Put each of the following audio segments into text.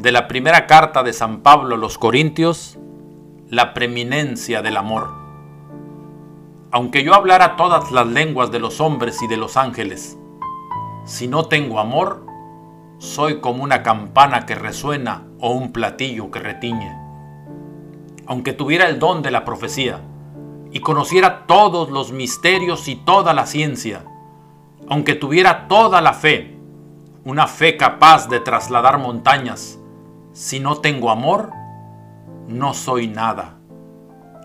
de la primera carta de San Pablo a los Corintios, la preeminencia del amor. Aunque yo hablara todas las lenguas de los hombres y de los ángeles, si no tengo amor, soy como una campana que resuena o un platillo que retiñe. Aunque tuviera el don de la profecía y conociera todos los misterios y toda la ciencia, aunque tuviera toda la fe, una fe capaz de trasladar montañas, si no tengo amor, no soy nada.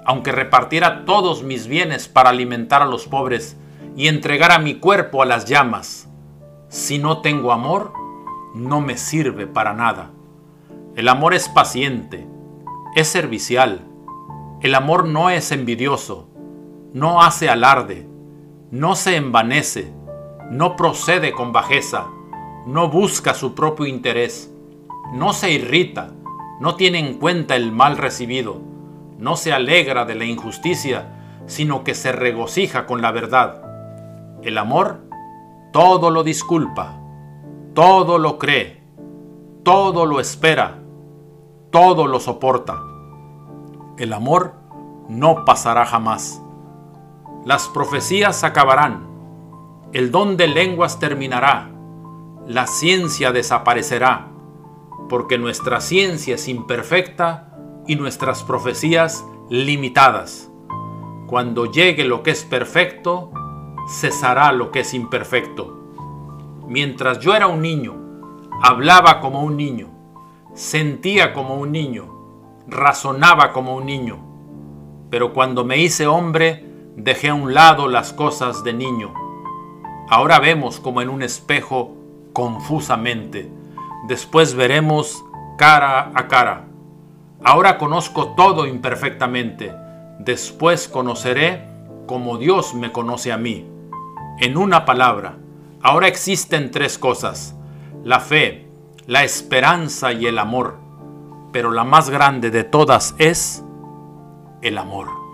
Aunque repartiera todos mis bienes para alimentar a los pobres y entregara mi cuerpo a las llamas, si no tengo amor, no me sirve para nada. El amor es paciente, es servicial. El amor no es envidioso, no hace alarde, no se envanece, no procede con bajeza, no busca su propio interés, no se irrita, no tiene en cuenta el mal recibido, no se alegra de la injusticia, sino que se regocija con la verdad. El amor todo lo disculpa, todo lo cree, todo lo espera, todo lo soporta. El amor no pasará jamás. Las profecías acabarán, el don de lenguas terminará, la ciencia desaparecerá, porque nuestra ciencia es imperfecta y nuestras profecías limitadas. Cuando llegue lo que es perfecto, cesará lo que es imperfecto. Mientras yo era un niño, hablaba como un niño, sentía como un niño, razonaba como un niño. Pero cuando me hice hombre, dejé a un lado las cosas de niño. Ahora vemos como en un espejo confusamente. Después veremos cara a cara. Ahora conozco todo imperfectamente. Después conoceré como Dios me conoce a mí. En una palabra, ahora existen tres cosas, la fe, la esperanza y el amor, pero la más grande de todas es el amor.